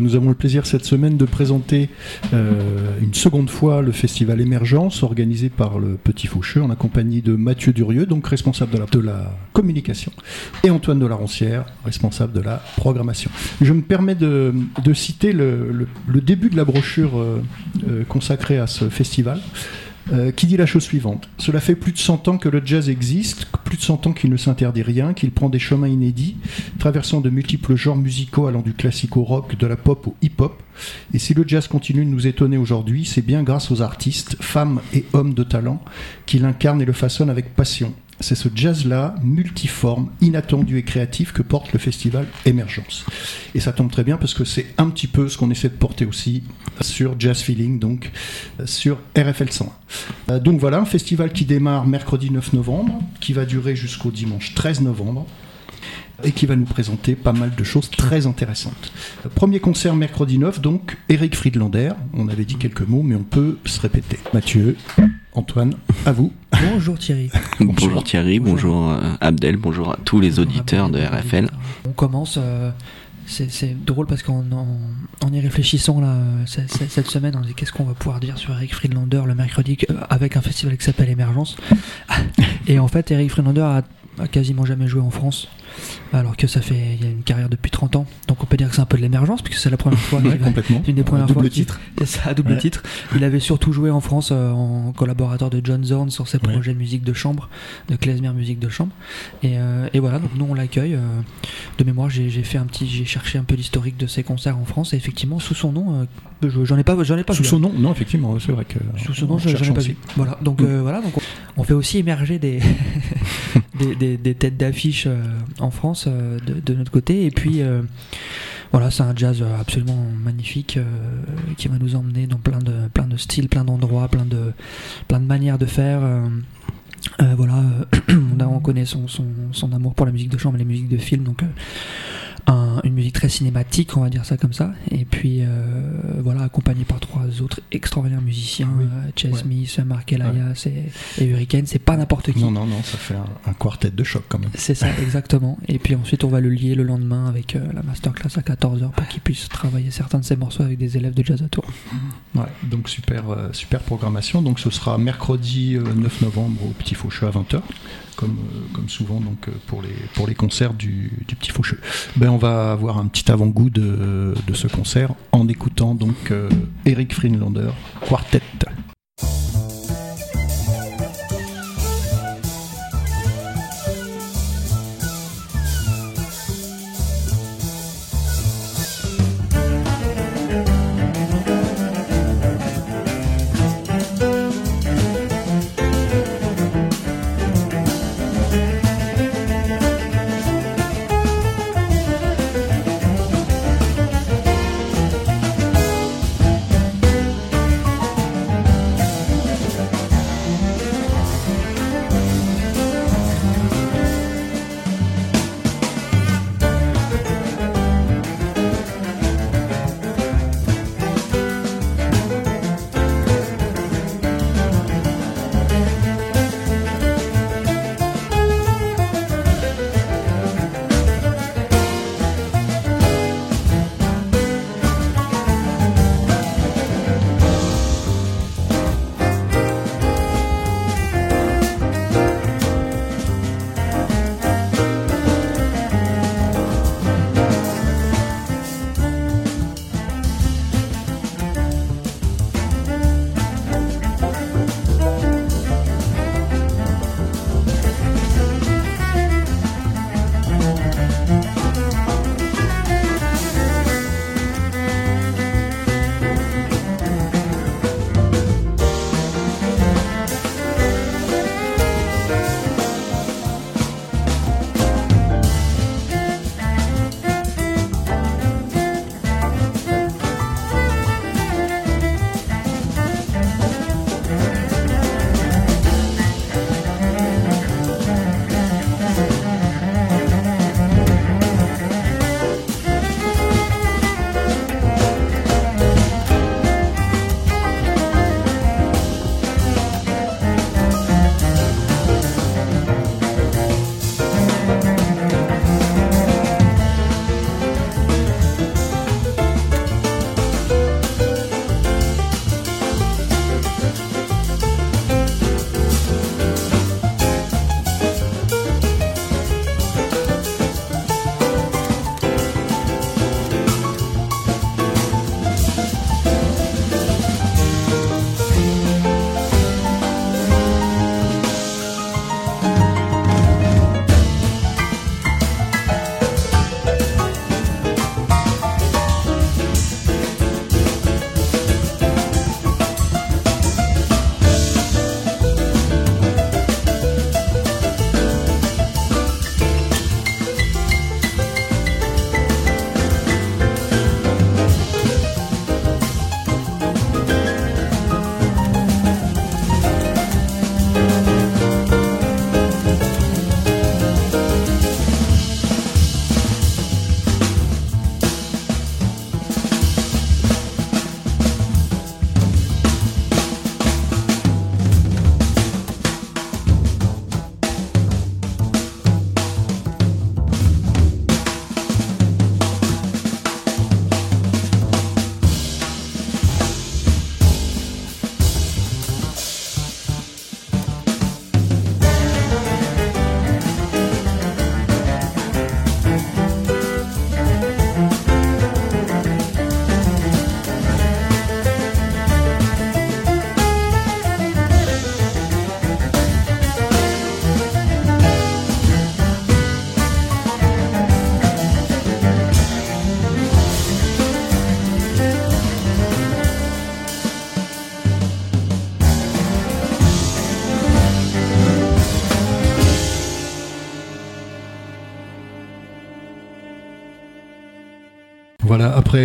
Nous avons le plaisir cette semaine de présenter euh, une seconde fois le festival Émergence organisé par le Petit Faucheux en compagnie de Mathieu Durieux, donc responsable de la, communication, et Antoine de la Roncière, responsable de la programmation. Je me permets de, citer le début de la brochure euh, euh, consacrée à ce festival. Euh, qui dit la chose suivante. Cela fait plus de 100 ans que le jazz existe, plus de 100 ans qu'il ne s'interdit rien, qu'il prend des chemins inédits, traversant de multiples genres musicaux allant du classique au rock, de la pop au hip-hop. Et si le jazz continue de nous étonner aujourd'hui, c'est bien grâce aux artistes, femmes et hommes de talent, qui l'incarnent et le façonnent avec passion. C'est ce jazz-là, multiforme, inattendu et créatif, que porte le festival Émergence. Et ça tombe très bien parce que c'est un petit peu ce qu'on essaie de porter aussi sur Jazz Feeling, donc euh, sur RFL 101. Euh, donc voilà, un festival qui démarre mercredi 9 novembre, qui va durer jusqu'au dimanche 13 novembre et qui va nous présenter pas mal de choses très intéressantes. Euh, Premier concert mercredi 9, donc Eric Friedlander. On avait dit quelques mots, mais on peut se répéter. Mathieu, Antoine, à vous. Bonjour Thierry. Bonjour Thierry, bonjour euh, Abdel, bonjour à tous les auditeurs de RFL. On commence. euh, c'est drôle parce qu'en en, en y réfléchissant là, euh, c- cette semaine, on dit qu'est-ce qu'on va pouvoir dire sur Eric Friedlander le mercredi avec un festival qui s'appelle Émergence. Et en fait, Eric Friedlander a, a quasiment jamais joué en France, alors que ça fait il y a une carrière depuis 30 ans. Donc on peut dire que c'est un peu de l'émergence puisque c'est la première fois. Ouais, complètement. une des premières Double fois qu'il- titre. C'est ça, à double Ouais. titre. Il avait surtout joué en France euh, en collaborateur de John Zorn sur ses Ouais. projets de musique de chambre, de klezmer musique de chambre. Et, euh, et voilà, donc nous on l'accueille. euh, de mémoire, j'ai fait un petit, j'ai cherché un peu l'historique de ses concerts en France et effectivement sous son nom, je- j'en ai pas, j'en ai pas Sous vu. son nom, non, effectivement, c'est vrai que. Sous ce nom, je j'en ai pas vu. Voilà, donc Mm. voilà, donc on, on fait aussi émerger des des, des- des têtes d'affiche France euh, de, notre côté. Et puis euh, voilà, c'est un jazz euh, absolument magnifique qui va nous emmener dans plein de plein de styles, plein d'endroits, plein de plein de manières de faire. voilà, on, connaît son, son, amour pour la musique de chambre et les musiques de film, donc un- une musique très cinématique, on va dire ça comme ça. Et puis euh, voilà, accompagné par trois autres extraordinaires musiciens, Oui. euh, Ouais. Smith, Mark Elias et, et Hurricane. C'est pas n'importe qui. Non, non, non, ça fait un, un quartet de choc quand même. C'est ça, exactement. Et puis ensuite, on va le lier le lendemain avec euh, la masterclass à 14h pour qu'il puisse travailler certains de ses morceaux avec des élèves de jazz à tour. Ouais, donc super, super programmation. Donc ce sera mercredi euh, 9 novembre au Petit Faucheux à 20h, comme, euh, comme souvent donc, euh, pour, les, concerts du, Petit Faucheux. Ben, on va avoir un petit avant-goût de, de ce concert en écoutant donc euh, Eric Friedlander, Quartet.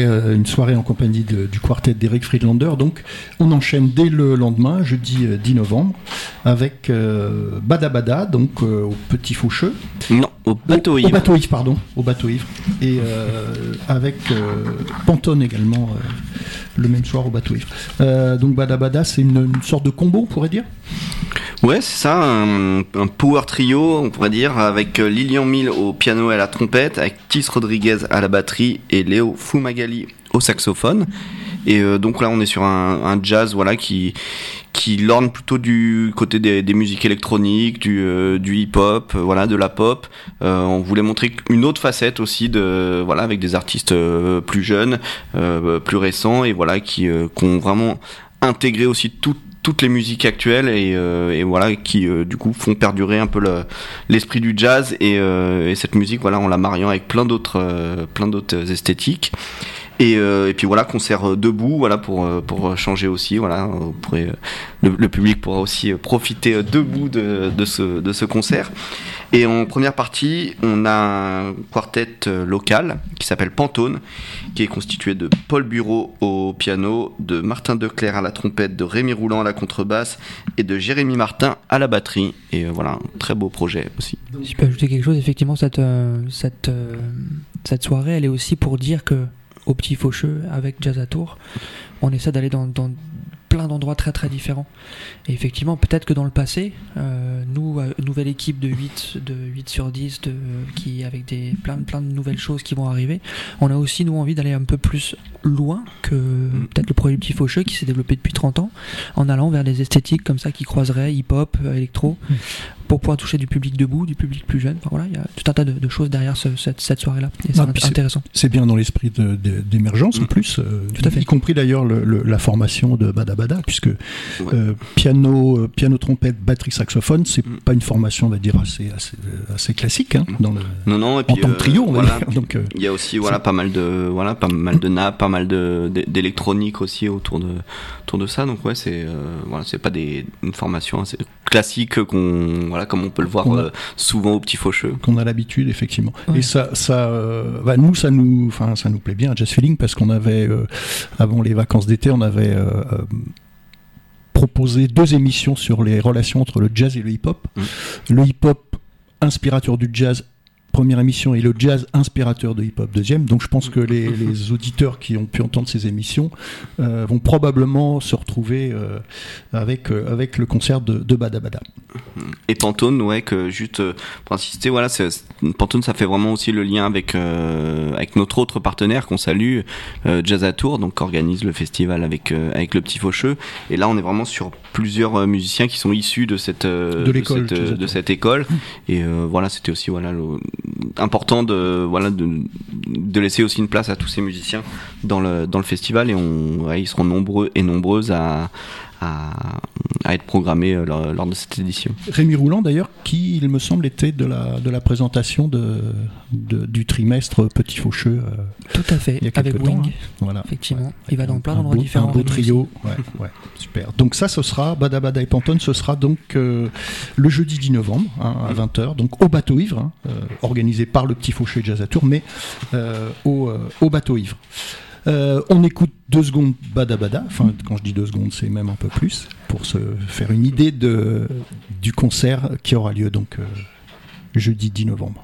Euh, une soirée en compagnie du quartet d'Eric Friedlander, donc on enchaîne dès le lendemain, jeudi 10 euh, novembre, avec euh, Bada Bada, donc au Petit Faucheux. Non, au bateau ivre. Au bateau ivre, pardon, au bateau ivre. Et avec Pantone également, le même soir au bateau ivre. donc Bada Bada, c'est une, sorte de combo, on pourrait dire? Ouais, c'est ça, un, power trio, on pourrait dire, avec Lilian Mill au piano et à la trompette, avec Tis Rodriguez à la batterie et Léo Fumagali au saxophone. Et euh, donc là, on est sur un, jazz, voilà, qui qui lorne plutôt du côté des, musiques électroniques, du, euh, du hip-hop, euh, voilà, de la pop. on voulait montrer une autre facette aussi voilà, avec des artistes plus jeunes, plus récents et voilà, qui, qui ont vraiment intégré aussi toute toutes les musiques actuelles et, euh, voilà qui euh, du coup font perdurer un peu l'esprit du jazz euh, et, cette musique voilà en la mariant avec plein d'autres plein d'autres esthétiques et, et, puis voilà concert debout voilà pour pour changer aussi voilà le, le, public pourra aussi profiter debout de, de ce de ce concert et en première partie, on a un quartet euh, local qui s'appelle Pantone, qui est constitué de Paul Bureau au piano, de Martin Declerc à la trompette, de Rémi Roulant à la contrebasse et de Jérémy Martin à la batterie. Et euh, voilà, un très beau projet aussi. Si je peux ajouter quelque chose, effectivement, cette, euh, cette, cette soirée, elle est aussi pour dire que au Petit Faucheux, avec Jazz à Tour, on essaie d'aller dans, dans plein d'endroits très très différents. Et effectivement, peut-être que dans le passé, euh, nous, euh, nouvelle équipe de 8, de 8 sur 10, de, qui, avec des, plein, plein de nouvelles choses qui vont arriver, on a aussi nous envie d'aller un peu plus loin que mm. peut-être le projet Petit Faucheux qui s'est développé depuis 30 ans, en allant vers des esthétiques comme ça qui croiseraient hip-hop, euh, électro, mm. pour pouvoir toucher du public debout, du public plus jeune. voilà, il y a tout un tas de, choses derrière cette, cette soirée-là. Et c'est intéressant. C'est bien dans l'esprit d'émergence en mm. plus, tout à fait. y compris d'ailleurs la formation de Badabada Bada, puisque euh, piano, euh, piano, trompette, batterie, saxophone, c'est Mm. pas une formation, on va dire, assez, assez, euh, assez classique hein, dans le, Non, non, et en tant que euh, trio, on va voilà. dire. Donc, euh, Il y a aussi voilà pas mal de voilà pas mal de nappes, pas mal d'électronique aussi autour de autour de ça. Donc ouais, c'est euh, voilà, c'est pas des une formation assez classique qu'on voilà comme on peut le voir a- euh, souvent au petit faucheux. qu'on a l'habitude effectivement Ouais. et ça ça euh, bah, nous ça nous enfin ça nous plaît bien Jazz Feeling parce qu'on avait euh, avant les vacances d'été on avait euh, euh, proposé deux émissions sur les relations entre le jazz et le hip-hop Mm. le hip-hop inspirateur du jazz première émission et le jazz inspirateur de hip-hop deuxième donc je pense que les, les auditeurs qui ont pu entendre ces émissions euh, vont probablement se retrouver euh, avec, euh, avec le concert de, de Bada Bada Et Pantone, ouais, que juste pour insister, voilà, c'est- Pantone, ça fait vraiment aussi le lien avec euh, avec notre autre partenaire qu'on salue, euh, Jazz à Tour, donc qui organise le festival avec euh, avec le Petit Faucheux. Et là, on est vraiment sur plusieurs musiciens qui sont issus de cette euh, De l'école cette, de Tours. cette école. Et euh, voilà, c'était aussi voilà le- important de voilà de, laisser aussi une place à tous ces musiciens dans le festival. Et ils seront nombreux et nombreuses à à, à être programmés euh, lors, lors de cette édition. Rémi Roulant d'ailleurs, qui il me semble était de la, de la présentation de, de- du trimestre Petit Faucheux. euh, Tout à fait, Il y a avec quelque temps, Wing, hein. voilà. effectivement. Il va dans Un- plein d'endroits différents. Un beau trio, ouais, ouais, super. Donc ça, ce sera Bada Bada et Pantone, ce sera donc euh, le jeudi 10 novembre hein, à 20h, donc au bateau ivre, hein, euh, organisé par le Petit Faucheux Jazz à Tour, mais euh, au, euh, au bateau ivre. Euh, on écoute deux secondes Bada Bada, enfin quand je dis deux secondes c'est même un peu plus, pour se faire une idée du concert qui aura lieu donc euh, jeudi 10 novembre.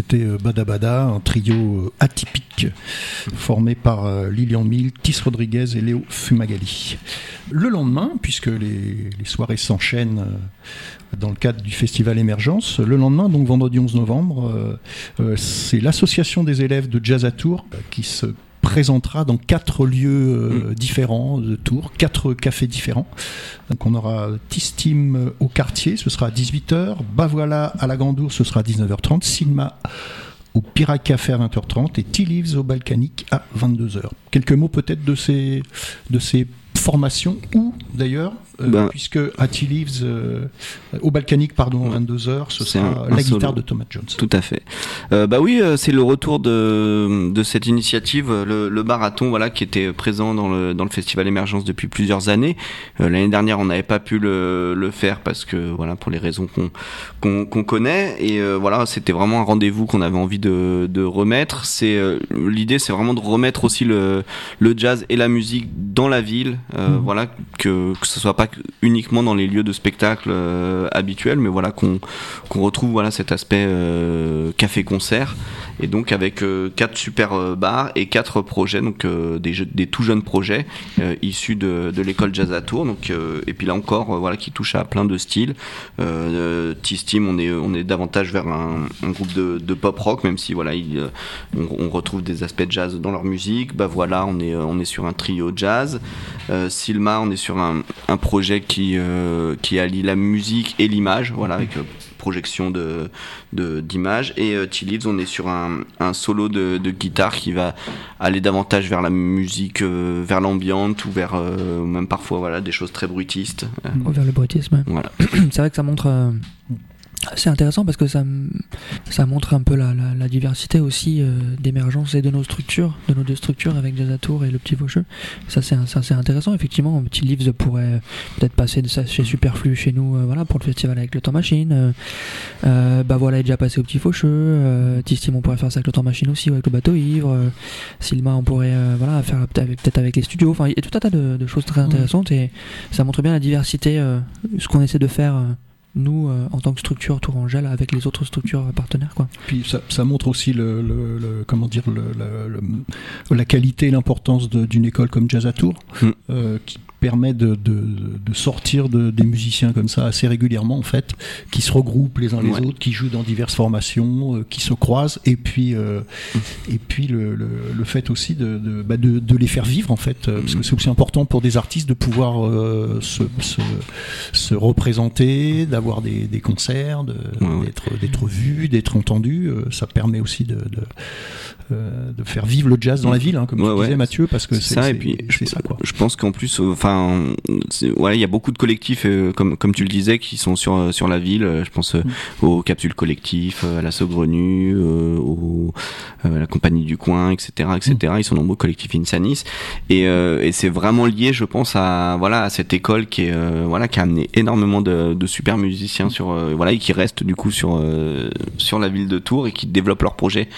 C'était Badabada, un trio atypique formé par Lilian Mill, Tis Rodriguez et Léo Fumagalli. Le lendemain, puisque les, soirées s'enchaînent dans le cadre du festival Émergence. Le lendemain, donc vendredi 11 novembre, euh, euh, c'est l'association des élèves de Jazz à Tours qui se présentera dans quatre lieux euh, mm. différents de Tours, quatre cafés différents. Donc on aura Tistim au quartier, ce sera à 18h, Bavoila à la Gandour, ce sera à 19h30, Silma au Pirate Café à 20h30 et Tea Leaves au Balkanique à 22h. Quelques mots peut-être de ces, de ces formations ou d'ailleurs ben, puisque Tea Leaves, euh, au Balkanique, pardon, 22h, ce sera la guitare de Thomas Jones. Tout à fait. Euh, bah oui, c'est le retour de, de cette initiative, le, le, barathon, voilà, qui était présent dans le, dans le festival Émergence depuis plusieurs années. L'année dernière, on n'avait pas pu le, le, faire parce que, voilà, pour les raisons qu'on qu'on connaît. Et voilà, c'était vraiment un rendez-vous qu'on avait envie de, de remettre. C'est l'idée, c'est vraiment de remettre aussi le, le jazz et la musique dans la ville. Mmh. Voilà, que que ce soit pas uniquement dans les lieux de spectacle euh, habituels, mais voilà qu'on retrouve voilà cet aspect euh, café-concert et donc avec euh, quatre super bars et quatre projets, donc des, des tout jeunes projets issus de, de l'école Jazz à Tours. Donc et puis là encore, voilà, qui touche à plein de styles. T-Steam, on est on est davantage vers un, groupe de, pop rock, même si voilà, il, on, retrouve des aspects jazz dans leur musique. Bah voilà, on est on est sur un trio jazz. Silma, on est sur un, un projet qui, euh, qui allie la musique et l'image, voilà, avec euh, projection de d'images et euh, T-Leaves on est sur un, un solo de, de, guitare qui va aller davantage vers la musique vers l'ambiance ou vers même parfois voilà des choses très bruitistes. Vers le bruitisme voilà. C'est vrai que ça montre c'est intéressant parce que ça, ça montre un peu la, la, diversité aussi euh, d'émergence et de nos structures, de nos deux structures avec Jazzatour et le Petit Faucheux. Ça c'est c'est intéressant effectivement. Petit Leaves pourrait peut-être passer de ça chez Superflu chez nous, euh, voilà pour le festival avec le Temps Machine. Euh, bah voilà est déjà passé au Petit Faucheux. Euh, Tistim on pourrait faire ça avec le Temps Machine aussi ou avec le Bateau Ivre. Silma on pourrait voilà faire peut-être avec les studios. Enfin il y a tout un tas de, de choses très intéressantes et ça montre bien la diversité, ce qu'on essaie de faire nous, euh, en tant que structure Tourangelle, avec les autres structures partenaires. Quoi. Puis ça, ça montre aussi le, le, comment dire, le, la qualité et l'importance d'une école comme Jazz à Tours, mm. euh, qui permet de, de, de sortir de, des musiciens comme ça assez régulièrement en fait, qui se regroupent les uns les autres, qui jouent dans diverses formations, euh, qui se croisent, et puis euh, et puis le, le, le, fait aussi de, de, bah de, les faire vivre en fait, euh, parce que c'est aussi important pour des artistes de pouvoir se, se, se, représenter, d'avoir des, des, concerts, d'être d'être vus, d'être entendus. ça permet aussi de, de faire vivre le jazz dans la ville, hein, comme tu disais Mathieu, parce que c'est ça. Et puis je, ça quoi. Je pense qu'en plus, enfin ouais, il y a beaucoup de collectifs, euh, comme comme tu le disais, qui sont sur euh, sur la ville. Euh, je pense mm. aux capsules collectives, à la Saugrenue, au, à la compagnie du coin, etc., etc. Mm. Ils sont nombreux collectifs Insanis, et, et c'est vraiment lié, je pense, à voilà à cette école qui est voilà qui a amené énormément de, de super musiciens sur voilà et qui restent du coup sur sur la ville de Tours et qui développent leurs projets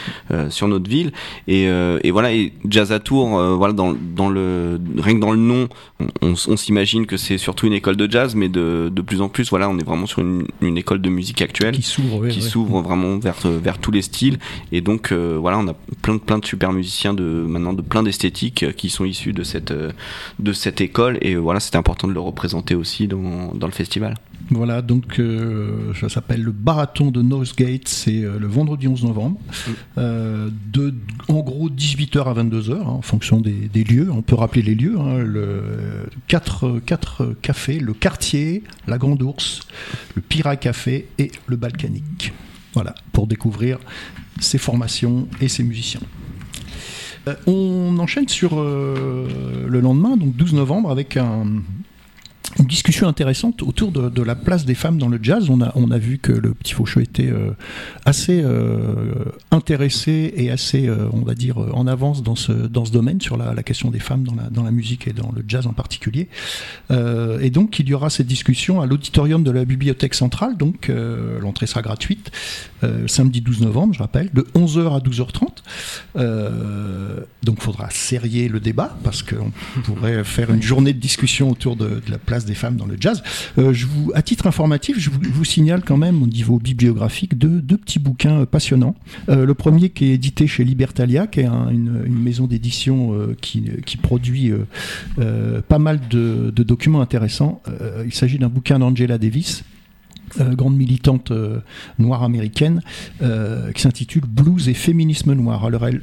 sur notre ville. Et, et voilà, et Jazz à Tours, voilà dans dans le rien que dans le nom, on, s'imagine que c'est surtout une école de jazz, mais de, de, plus en plus, voilà, on est vraiment sur une, une école de musique actuelle qui s'ouvre, qui s'ouvre vraiment vers vers tous les styles. Et donc euh, voilà, on a plein de plein de super musiciens de maintenant de plein d'esthétiques euh, qui sont issus de cette euh, de cette école. Et voilà, c'était important de le représenter aussi dans dans le festival. Voilà, donc euh, ça s'appelle le Barathon de Northgate, c'est euh, le vendredi 11 novembre, euh, de en gros 18h à 22h, hein, en fonction des, des, lieux. On peut rappeler les lieux, hein, le, quatre, quatre cafés, le Quartier, la Grande Ourse, le Pira Café et le Balkanique. Voilà, pour découvrir ces formations et ces musiciens. on enchaîne sur le lendemain, donc 12 novembre, avec un, une discussion intéressante autour de, de, la place des femmes dans le jazz. On a, on a vu que le petit Faucheux était euh, assez euh, intéressé et assez, euh, on va dire, en avance dans ce, dans ce domaine sur la, la, question des femmes dans la, dans la musique et dans le jazz en particulier. et donc, il y aura cette discussion à l'auditorium de la Bibliothèque centrale. Donc, l'entrée sera gratuite. samedi 12 novembre, je rappelle, de 11h à 12h30. donc, il faudra serrer le débat parce qu'on pourrait faire une journée de discussion autour de, de la place place des femmes dans le jazz. je vous, à titre informatif, je vous, signale quand même au niveau bibliographique deux, deux petits bouquins passionnants. le premier qui est édité chez Libertalia, qui est une, maison d'édition qui, qui, produit pas mal de documents intéressants. il s'agit d'un bouquin d'Angela Davis euh, grande militante euh, noire américaine, euh, qui s'intitule Blues et féminisme noir. Alors elle,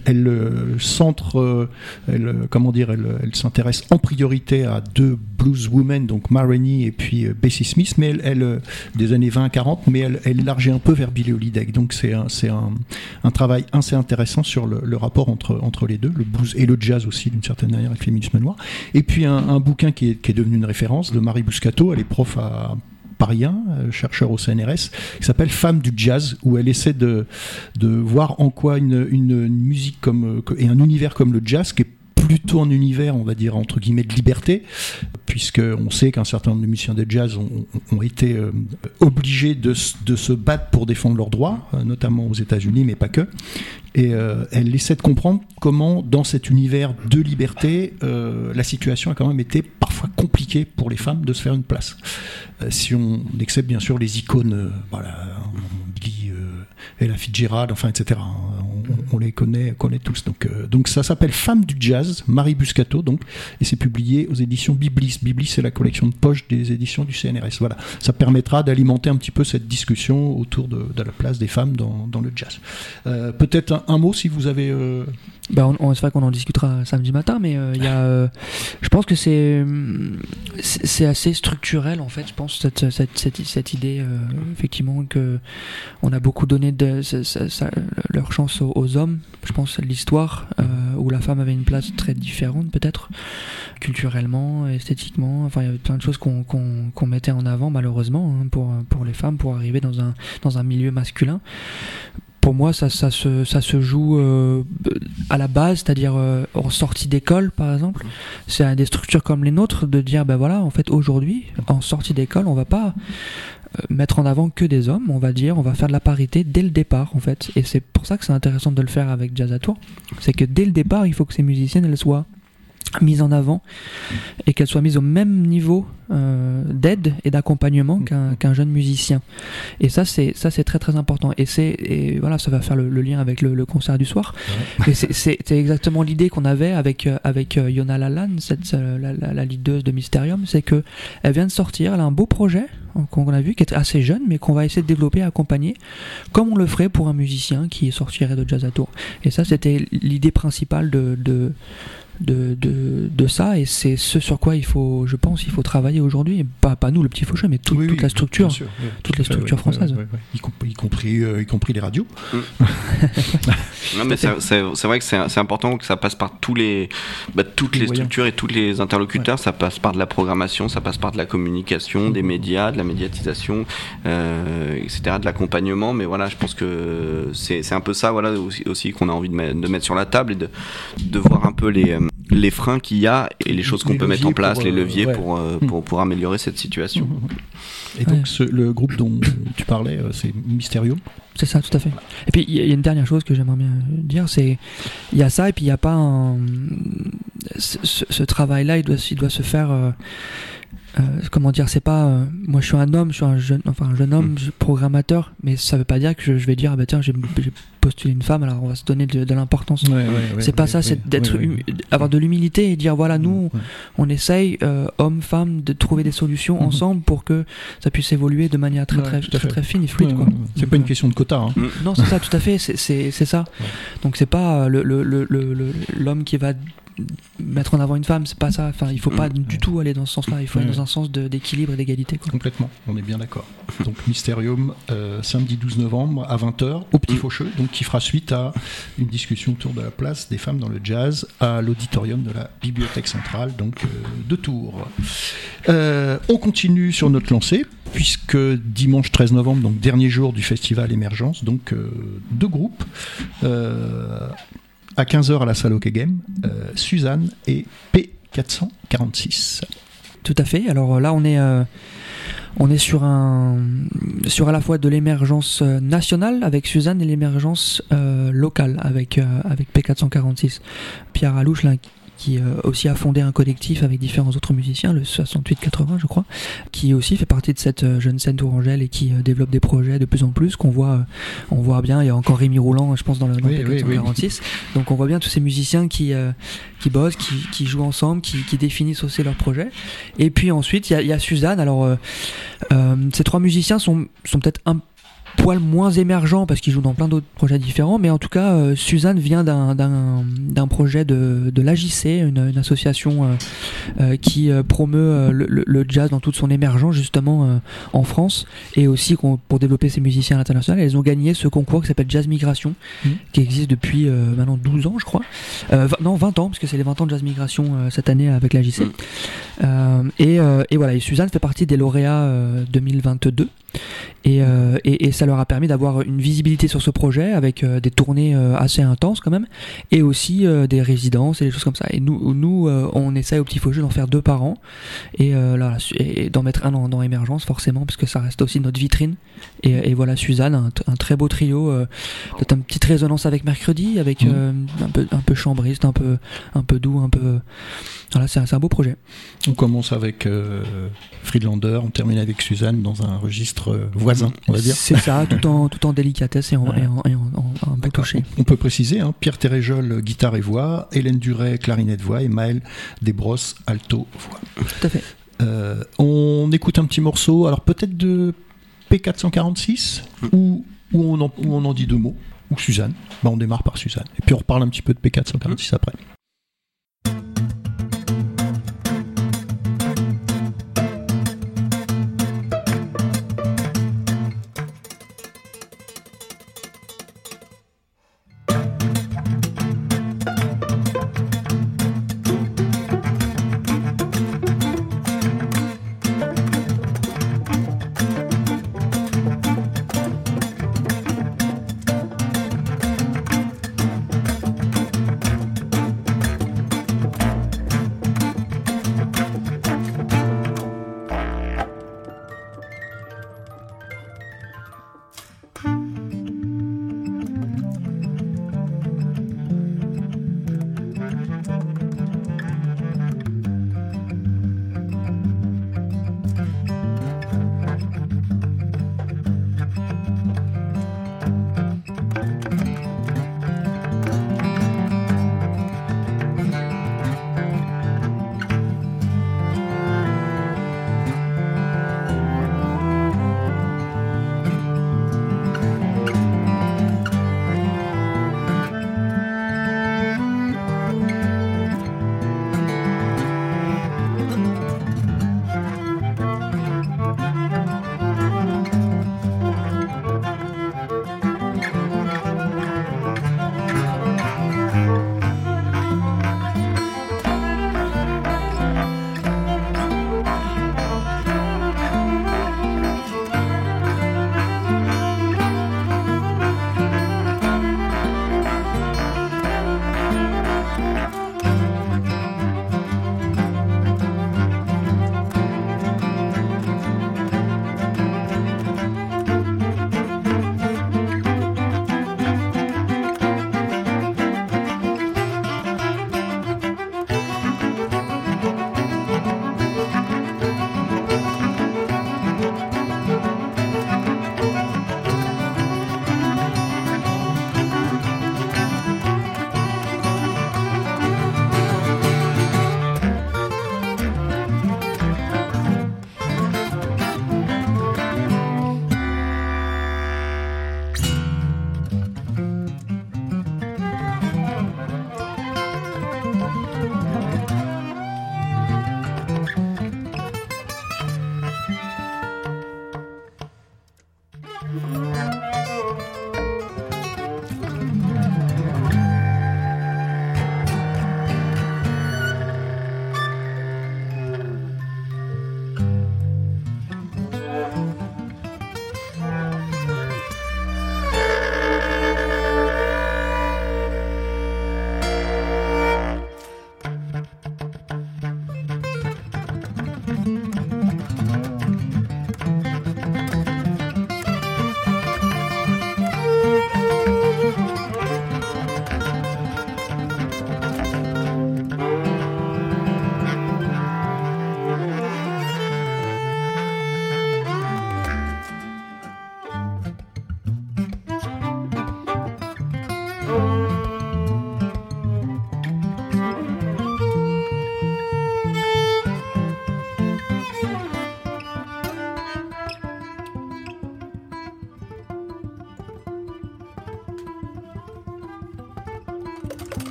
centre, elle, comment dire, elle, s'intéresse en priorité à deux blues women, donc Maroney et puis Bessie Smith, mais elle, des années 20 à 40, mais elle, elle élargit un peu vers Billie Holiday. Donc c'est un, travail assez intéressant sur le, rapport entre, les deux, le blues et le jazz aussi d'une certaine manière, le féminisme noir. Et puis un, bouquin qui est, devenu une référence de Marie Buscato, elle est prof à Parien, euh, chercheur au CNRS, qui s'appelle Femme du jazz, où elle essaie de, de voir en quoi une, une, musique comme, et un univers comme le jazz, qui est plutôt un univers, on va dire, entre guillemets, de liberté, puisqu'on sait qu'un certain nombre de musiciens de jazz ont, été euh, obligés de, se battre pour défendre leurs droits, euh, notamment aux États-Unis, mais pas que. Et elle essaie de comprendre comment, dans cet univers de liberté, la situation a quand même été parfois compliquée pour les femmes de se faire une place. Euh, si on accepte bien sûr les icônes, euh, voilà, Billy et la Fitzgerald, enfin, etc. On, les connaît, connaît tous. Donc, euh, donc ça s'appelle Femme du jazz, Marie Buscato, donc, et c'est publié aux éditions Biblis. Biblis, c'est la collection de poche des éditions du CNRS. Voilà, ça permettra d'alimenter un petit peu cette discussion autour de, la place des femmes dans, le jazz. Peut-être un, mot si vous avez bah on, c'est vrai qu'on en discutera samedi matin, mais euh, euh, je pense que c'est assez structurel en fait. Je pense cette cette, idée euh, effectivement que on a beaucoup donné leur chance aux, hommes. Je pense l'histoire où la femme avait une place très différente peut-être culturellement, esthétiquement. Enfin, il y avait plein de choses qu'on mettait en avant malheureusement hein, pour les femmes pour arriver dans un dans un milieu masculin pour moi, ça, ça, se, ça se joue euh, à la base, c'est-à-dire euh, en sortie d'école, par exemple. C'est des structures comme les nôtres de dire, ben voilà, en fait, aujourd'hui, en sortie d'école, on va pas euh, mettre en avant que des hommes, on va dire, on va faire de la parité dès le départ, en fait. Et c'est pour ça que c'est intéressant de le faire avec Jazz à Tour. C'est que dès le départ, il faut que ces musiciennes, elles soient mise en avant et qu'elle soit mise au même niveau euh, d'aide et d'accompagnement qu'un jeune musicien. Et ça c'est ça c'est très très important. Et c'est et voilà ça va faire le, lien avec le, concert du soir. Et c'est exactement l'idée qu'on avait avec euh, avec euh, Yona Lalan cette la, la, leaduse de Mysterium c'est que elle vient de sortir elle a un beau projet qu'on a vu qui est assez jeune mais qu'on va essayer de développer accompagner comme on le ferait pour un musicien qui sortirait de jazz à tour et ça c'était l'idée principale de, de de, de, de ça et c'est ce sur quoi il faut, je pense, il faut travailler aujourd'hui. Pas, pas nous, le petit faucheux, mais toute la structure, toutes les structures françaises. Y, compris, euh, y compris les radios. Mm. non, mais c'est vrai que c'est important que ça passe par tous les, bah, toutes les, structures et tous les interlocuteurs. Ça passe par de la programmation, ça passe par de la communication, des mm. médias, de la médiatisation, euh, etc., de l'accompagnement. Mais voilà, je pense que c'est un peu ça, voilà, aussi, aussi qu'on a envie de mettre, de mettre, sur la table et de, de voir un peu les euh, les freins qu'il y a et les choses qu'on peut mettre en place, les leviers euh, pour, euh, pour, pour, améliorer cette situation. Et donc le groupe dont tu parlais, euh, c'est Mysterium C'est ça, tout à fait. Et puis il y, a une dernière chose que j'aimerais bien dire, c'est il y a ça et puis il n'y a pas un... Ce, travail-là, il doit, il doit se faire... comment dire, c'est pas. moi, je suis un homme, je suis un jeune, enfin un jeune homme, hmm. programmateur, mais ça veut pas dire que je, vais dire, ah bah tiens, j'ai postuler une femme, alors on va se donner de, l'importance. c'est pas ça, c'est d'être avoir de l'humilité et dire voilà, nous, on essaye, euh, hommes, femmes, de trouver des solutions mhm. ensemble pour que ça puisse évoluer de manière très très, très, fine et fluide. C'est pas une question de quota. Hein. Non, c'est ça, tout à fait, c'est ça. Donc c'est pas l'homme le, le, le, qui va mettre en avant une femme, c'est pas ça. Enfin, il faut pas mm. du tout aller dans ce sens-là. Il faut aller dans un sens d'équilibre et d'égalité. Complètement, on est bien d'accord. Donc Mysterium, euh, samedi 12 novembre à 20h au Petit mm. Faucheux, donc qui fera suite à une discussion autour de la place des femmes dans le jazz à l'auditorium de la Bibliothèque centrale, donc euh, de Tours. Euh, on continue sur notre lancée puisque dimanche 13 novembre, donc dernier jour du festival Émergence, donc deux groupes à 15h à la salle Hockey Game, euh, Suzanne et P446. Tout à fait. Alors euh, là, on est, euh, on est sur, un, sur à la fois de l'émergence nationale avec Suzanne et l'émergence locale avec, avec P446. Pierre Alouche, qui euh, aussi a fondé un collectif avec différents autres musiciens, le 68-80 je crois, qui aussi fait partie de cette euh, jeune scène Tourangelle et qui euh, développe des projets de plus en plus qu'on voit, on voit bien. Il y a encore Rémi Roulant, je pense dans le dans Oui, oui, oui. 46. Donc on voit bien tous ces musiciens qui qui bossent, qui, qui jouent ensemble, qui, qui définissent aussi leurs projets. Et puis ensuite il y a, il y a Suzanne. Alors ces trois musiciens sont sont peut-être un poil moins émergents parce qu'ils jouent dans plein d'autres projets différents, mais en tout cas, euh, Suzanne vient d'un- d'un d'un projet de, de l'AJC, une, une association euh, euh, qui euh, promeut euh, le, le- jazz dans toute son émergence justement euh, en France et aussi pour développer ses musiciens à l'international. Elles ont gagné ce concours qui s'appelle Jazz Migration, Mhm. qui existe depuis euh, maintenant 12 ans, je crois. Euh, vingt- non, 20 ans, parce que c'est les 20 ans de Jazz Migration euh, cette année avec l'AJC. Euh, et, euh, et voilà, et Suzanne fait partie des lauréats euh, 2022. Et, euh, et, ça leur a permis d'avoir une visibilité sur ce projet avec euh, des tournées euh, assez intenses quand même, et aussi des résidences et des choses comme ça. Et nous, on essaye au Petit Faux Jeu d'en faire deux par an, et, d'en mettre un dans, dans Émergence forcément, parce que ça reste aussi notre vitrine. Et, et voilà, Suzanne, un, très beau trio, euh, peut-être une petite résonance avec Mercredi, avec Mhm. euh, un, peu, un peu chambriste, un peu, un peu doux, un peu... Voilà, c'est un, beau projet. On commence avec euh, Friedlander, on termine avec Suzanne dans un registre euh, voisin, on va dire. C'est ça, tout en, tout en délicatesse et en, et en, et en- beau toucher. On peut préciser, hein, Pierre Téréjol, guitare et voix, Hélène Duret, clarinette voix, et Maël Desbrosses, alto voix. Tout à fait. Euh, on écoute un petit morceau, alors peut-être de P446, ou, ou, on en, ou on en dit deux mots, ou Suzanne. Bah, on démarre par Suzanne. Et puis on reparle un petit peu de P446 après.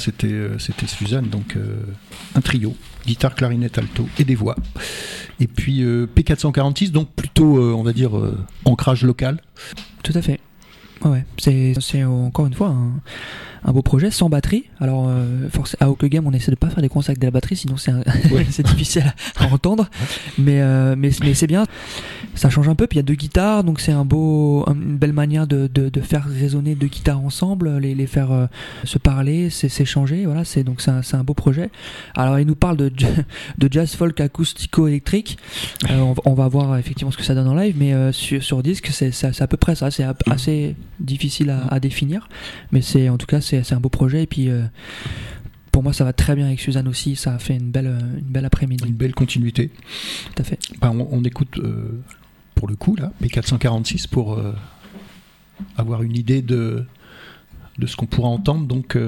C'était euh, c'était Suzanne, donc euh, un trio, guitare, clarinette, alto et des voix. Et puis euh, P446, donc plutôt, on va dire, ancrage local. Tout à fait. Ouais. C'est, encore une fois un, un beau projet sans batterie. Alors, euh, force, à Oak Game, on essaie de pas faire des concerts avec de la batterie, sinon c'est, difficile à, à entendre. Mais, euh, mais, mais c'est bien. Ça change un peu. Puis il y a deux guitares, donc c'est un beau, un- une belle manière de, de, de faire résonner deux guitares ensemble, les, les faire euh, se parler, s'échanger. Voilà, c'est donc c'est un, un beau projet. Alors, il nous parle de, de jazz folk acoustico-électrique. On, va- on va voir effectivement ce que ça donne en live, mais sur, sur disque, c'est, à peu près ça. C'est assez difficile à, à définir, mais c'est en tout cas c'est, un beau projet. Et puis euh, pour moi, ça va très bien avec Suzanne aussi. Ça a fait une belle, une belle après-midi. Une belle continuité. Tout à fait. Ben, on, on écoute euh, pour le coup là, P446 pour euh, avoir une idée de, de ce qu'on pourra entendre donc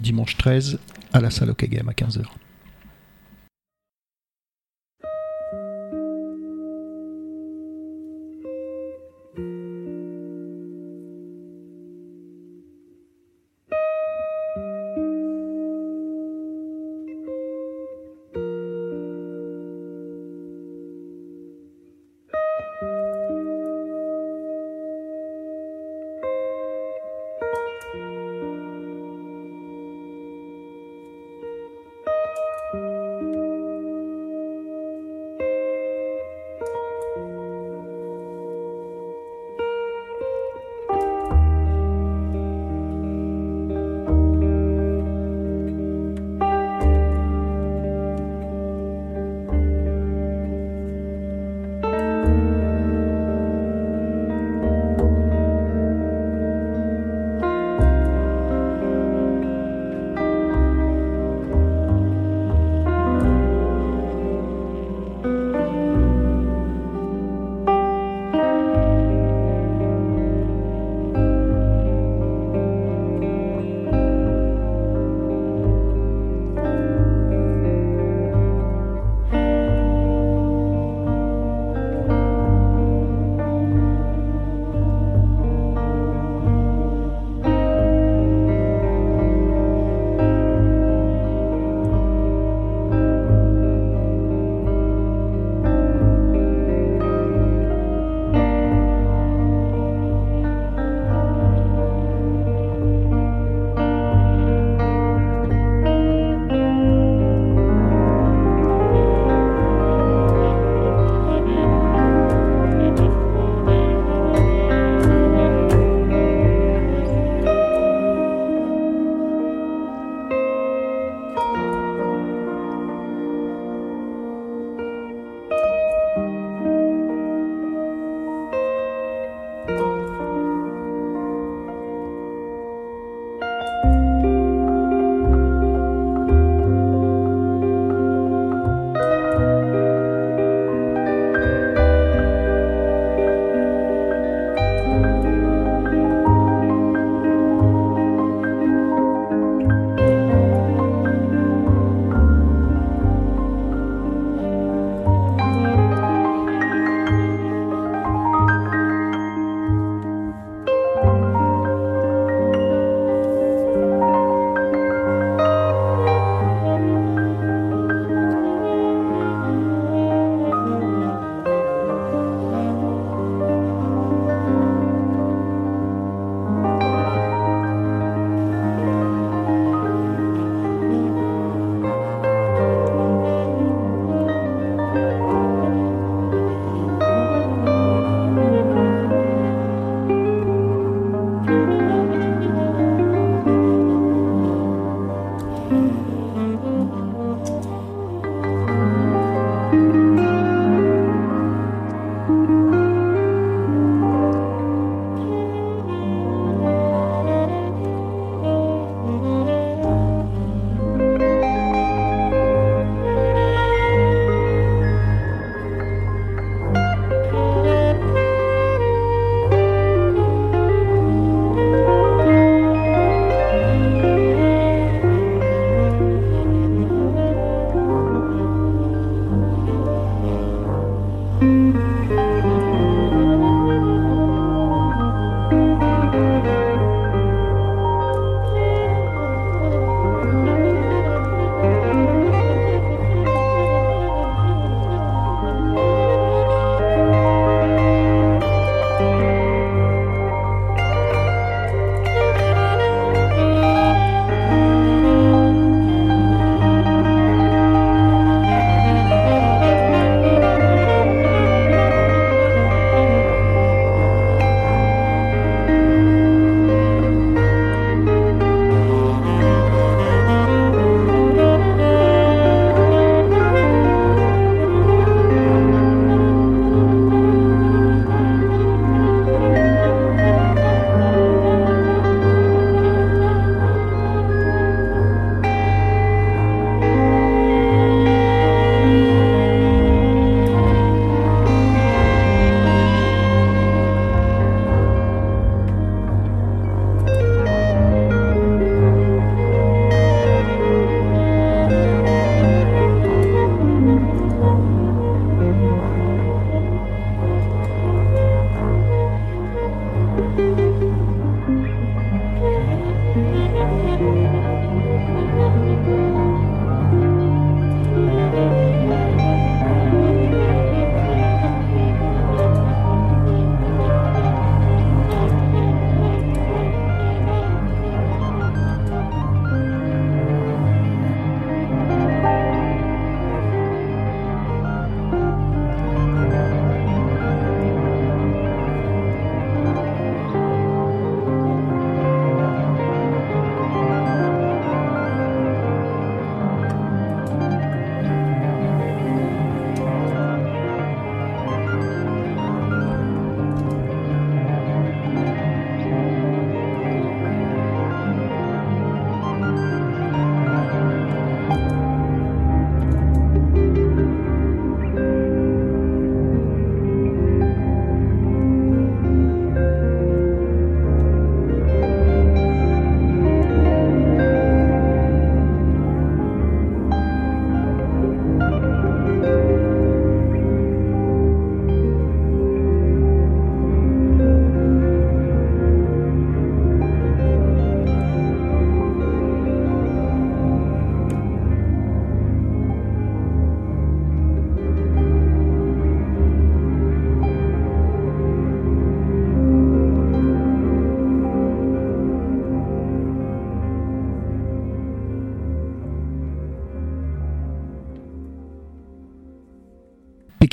dimanche 13 à la salle Okagame à 15h.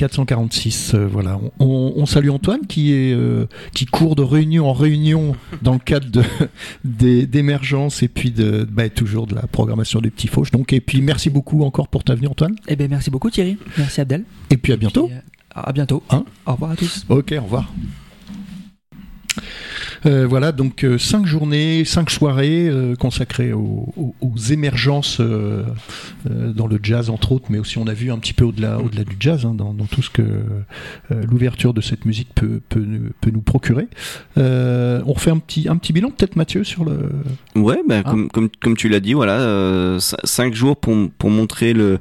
P446. voilà. On, salue Antoine qui est qui court de réunion en réunion dans le cadre d'émergence et puis de bah, toujours de la programmation des petits fauches. Donc et puis merci beaucoup encore pour ta venue Antoine. Eh ben merci beaucoup Thierry. Merci Abdel. Et puis à bientôt. à bientôt. Hein? Au revoir à tous. Ok, au revoir. Euh, voilà, donc euh, cinq journées, cinq soirées euh, consacrées aux, émergences dans le jazz entre autres, mais aussi on a vu un petit peu au-delà, au-delà du jazz, hein, dans, tout ce que l'ouverture de cette musique peut, peut, peut nous procurer. on refait un petit, un petit bilan peut-être Mathieu sur le... Ouais, bah, ah. comme, comme, comme, tu l'as dit, voilà, cinq jours pour, pour montrer le,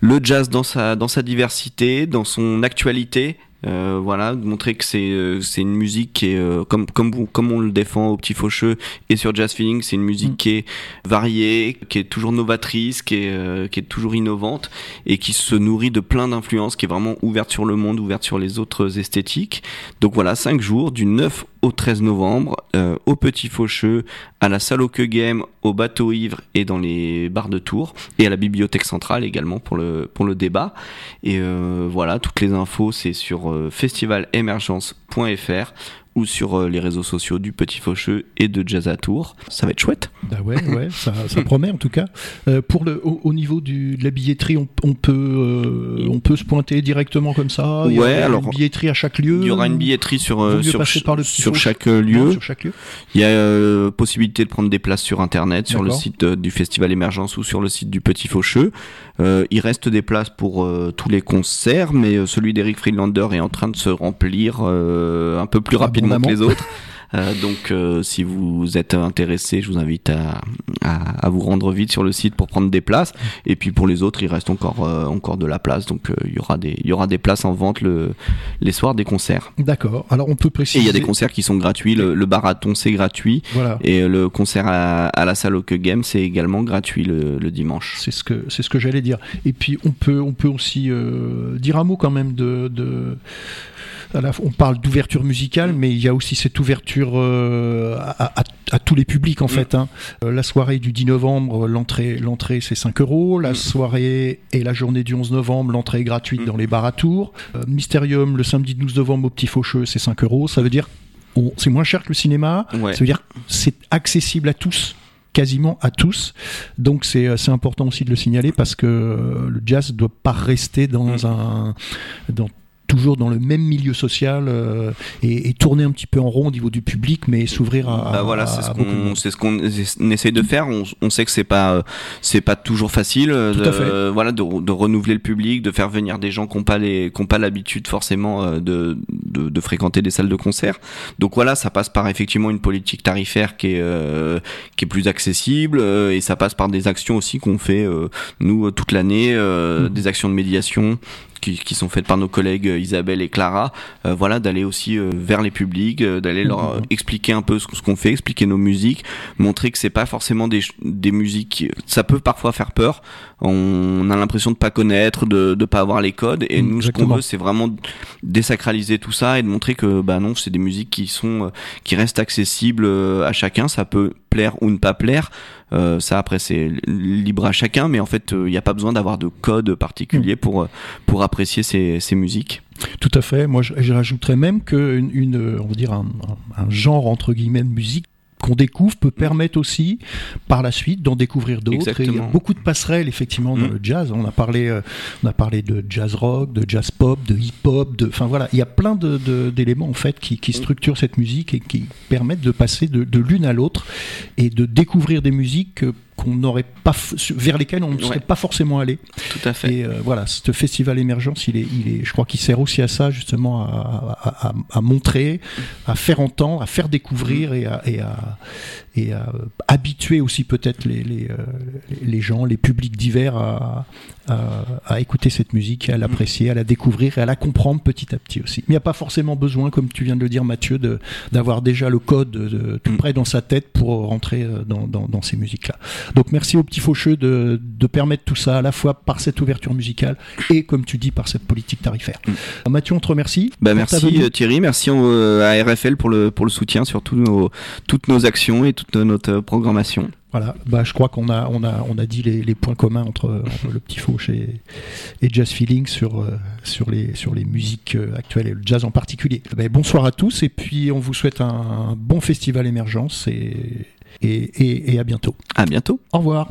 le jazz dans sa, dans sa diversité, dans son actualité euh, voilà, de montrer que c'est euh, c'est une musique qui est euh, comme comme comme on le défend au petit faucheux et sur Jazz Feeling, c'est une musique mm. qui est variée, qui est toujours novatrice, qui est qui est toujours innovante et qui se nourrit de plein d'influences, qui est vraiment ouverte sur le monde, ouverte sur les autres esthétiques. Donc voilà, cinq jours du 9 au 13 novembre euh, au Petit Faucheux, à la salle au queue game, au bateau ivre et dans les bars de Tours et à la bibliothèque centrale également pour le pour le débat. Et euh, voilà, toutes les infos c'est sur euh, festivalemergence.fr ou sur euh, les réseaux sociaux du Petit Faucheux et de Jazz à Tours. Ça va être chouette. Bah ouais, ouais, ça, ça promet en tout cas. Euh, pour le, au, niveau du, de la billetterie, on, on peut, euh, on peut se pointer directement comme ça? Il y ouais, alors une billetterie à chaque lieu? Il y aura une billetterie sur sur, sur chaque lieu. sur chaque lieu. Il y a possibilité de prendre des places sur internet, sur le site du Festival Émergence ou sur le site du Petit Faucheux. il reste des places pour tous les concerts, mais celui d'Eric Friedlander est en train de se remplir un peu plus rapidement que les autres. Euh, donc, euh, si vous êtes intéressé, je vous invite à, à, vous rendre vite sur le site pour prendre des places. Et puis pour les autres, il reste encore euh, encore de la place, donc il y aura des il y aura des places en vente le les soirs des concerts. D'accord. Alors on peut préciser. Et il y a des concerts qui sont gratuits. Le, le barathon c'est gratuit. Voilà. Et le concert à, à la salle au Game c'est également gratuit le, le dimanche. C'est ce que c'est ce que j'allais dire. Et puis on peut on peut aussi dire un mot quand même de, de on parle d'ouverture musicale, mais il y a aussi cette ouverture euh, à, tous les publics en mm. fait. Hein. Euh, la soirée du 10 novembre, l'entrée, l'entrée c'est 5 euros. La mm. soirée et la journée du 11 novembre, l'entrée est gratuite mm. dans les bars à Tours. Euh, Mysterium, le samedi 12 novembre au Petit Faucheux, c'est 5 euros. Ça veut dire c'est moins cher que le cinéma. Ça veut dire c'est accessible à tous quasiment à tous. Donc c'est important aussi de le signaler parce que le jazz ne doit pas rester dans un dans toujours dans le même milieu social euh, et, tourner un petit peu en rond au niveau du public, mais s'ouvrir à, bah voilà, c'est ce qu'on c'est ce qu'on essaye de faire. On, on sait que c'est pas c'est pas toujours facile, euh, de, voilà, de, de, renouveler le public, de faire venir des gens qui n'ont pas les qui ont pas l'habitude forcément euh, de, de, de, fréquenter des salles de concert. Donc voilà, ça passe par effectivement une politique tarifaire qui est qui est plus accessible et ça passe par des actions aussi qu'on fait nous toute l'année, mmh. des actions de médiation qui, qui, sont faites par nos collègues euh, Isabelle et Clara, euh, voilà, d'aller aussi euh, vers les publics, d'aller leur mhm. expliquer un peu ce, qu'on fait, expliquer nos musiques, montrer que c'est pas forcément des, des musiques, ça peut parfois faire peur. On, a l'impression de pas connaître, de de pas avoir les codes, et nous ce qu'on veut, c'est vraiment désacraliser tout ça et de montrer que bah non, c'est des musiques qui sont qui restent accessibles à chacun. Ça peut plaire ou ne pas plaire. Euh, ça après c'est libre à chacun, mais en fait il n'y a pas besoin d'avoir de code particulier mm. pour pour apprécier ces, ces musiques. Tout à fait. Moi, je, je rajouterais même que une, on va dire un, un, genre entre guillemets de musique qu'on découvre peut permettre aussi par la suite d'en découvrir d'autres. Il y a beaucoup de passerelles effectivement dans mm. le jazz. On a parlé, euh, on a parlé de jazz rock, de jazz pop, de hip hop, de, enfin voilà, il y a plein d'éléments de, en fait qui, qui, mm. structurent cette musique et qui permettent de passer de, de l'une à l'autre et de découvrir des musiques qu'on n'aurait pas vers lesquels on ne serait pas forcément allé. Tout à fait. Et euh, voilà, ce festival émergence, il est, il est, je crois qu'il sert aussi à ça justement à, à, montrer, à faire entendre, à faire découvrir et à, et à, et à habituer aussi peut-être les, les, euh, les, gens, les publics divers à, à, écouter cette musique, à l'apprécier, à la découvrir et à la comprendre petit à petit aussi. Mais il n'y a pas forcément besoin, comme tu viens de le dire Mathieu, d'avoir déjà le code de, tout près dans sa tête pour rentrer euh, dans, dans, dans ces musiques-là. Donc merci au petit faucheux de, de, permettre tout ça à la fois par cette ouverture musicale et comme tu dis par cette politique tarifaire. Mm. Mathieu, on te remercie. Bah, merci Thierry, merci euh, à RFL pour le, pour le soutien sur nos, toutes nos actions et toute notre programmation. Voilà, bah, je crois qu'on a, on a, on a dit les, points communs entre, le petit fauche et, et, Jazz Feeling sur, euh, sur, les, sur les musiques euh, actuelles et le jazz en particulier. Bah, bonsoir à tous et puis on vous souhaite un bon festival émergence et, et, et à bientôt. À bientôt. Au revoir.